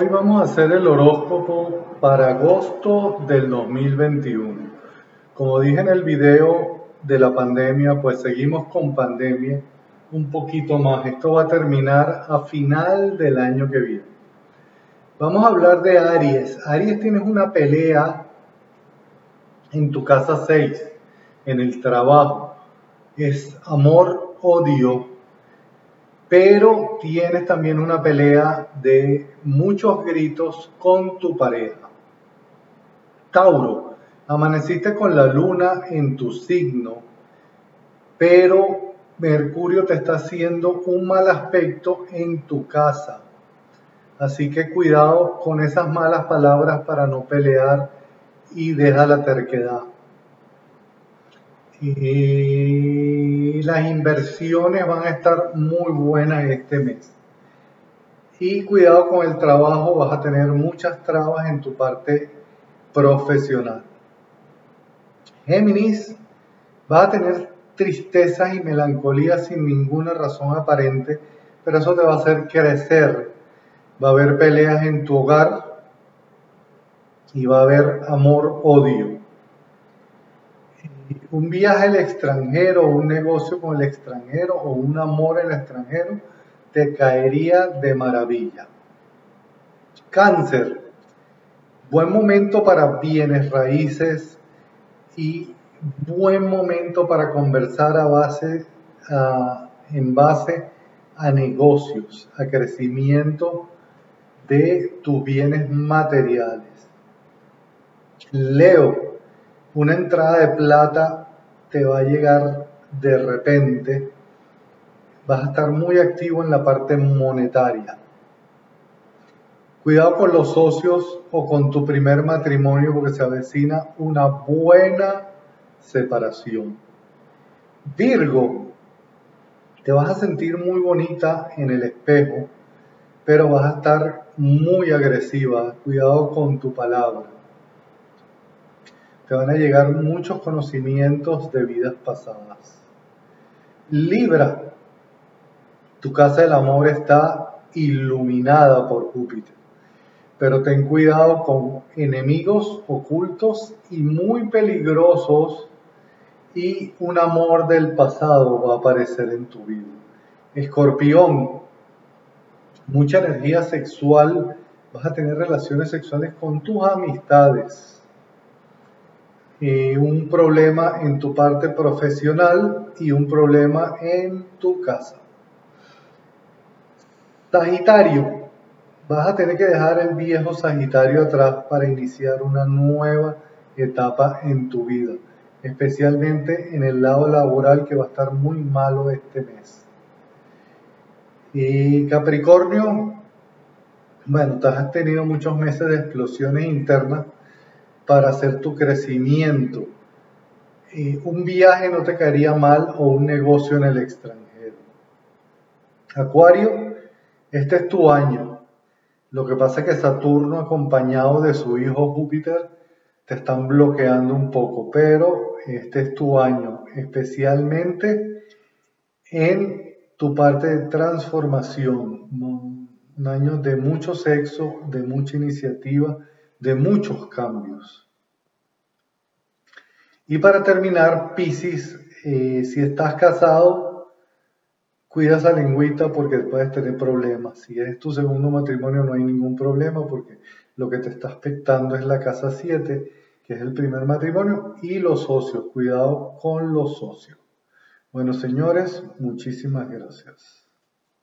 Hoy vamos a hacer el horóscopo para agosto del 2021. Como dije en el video de la pandemia, pues seguimos con pandemia un poquito más. Esto va a terminar a final del año que viene. Vamos a hablar de Aries. Aries tienes una pelea en tu casa 6, en el trabajo. Es amor, odio, pero tienes también una pelea de muchos gritos con tu pareja. Tauro, amaneciste con la luna en tu signo, pero Mercurio te está haciendo un mal aspecto en tu casa. Así que cuidado con esas malas palabras para no pelear y deja la terquedad. Y las inversiones van a estar muy buenas este mes. Y cuidado con el trabajo, vas a tener muchas trabas en tu parte profesional. Géminis, vas a tener tristezas y melancolía sin ninguna razón aparente, pero eso te va a hacer crecer. Va a haber peleas en tu hogar y va a haber amor-odio un viaje al extranjero, un negocio con el extranjero o un amor el extranjero te caería de maravilla. Cáncer, buen momento para bienes raíces y buen momento para conversar a base, en base a negocios, a crecimiento de tus bienes materiales. Leo, una entrada de plata te va a llegar de repente, vas a estar muy activo en la parte monetaria. Cuidado con los socios o con tu primer matrimonio porque se avecina una buena separación. Virgo, te vas a sentir muy bonita en el espejo, pero vas a estar muy agresiva. Cuidado con tu palabra te van a llegar muchos conocimientos de vidas pasadas. Libra, tu casa del amor está iluminada por Júpiter, pero ten cuidado con enemigos ocultos y muy peligrosos y un amor del pasado va a aparecer en tu vida. Escorpión, mucha energía sexual, vas a tener relaciones sexuales con tus amistades un problema en tu parte profesional y un problema en tu casa. Sagitario, vas a tener que dejar el viejo Sagitario atrás para iniciar una nueva etapa en tu vida, especialmente en el lado laboral que va a estar muy malo este mes. Y Capricornio, bueno, has tenido muchos meses de explosiones internas para hacer tu crecimiento. un viaje no te caería mal o un negocio en el extranjero. Acuario, este es tu año. Lo que pasa es que Saturno acompañado de su hijo Júpiter te están bloqueando un poco, pero este es tu año, especialmente en tu parte de transformación, un año de mucho sexo, de mucha iniciativa, de muchos cambios. Y para terminar, Piscis, eh, si estás casado, cuida esa lengüita porque puedes tener problemas. Si es tu segundo matrimonio, no hay ningún problema porque lo que te está afectando es la casa 7, que es el primer matrimonio, y los socios. Cuidado con los socios. Bueno, señores, muchísimas gracias.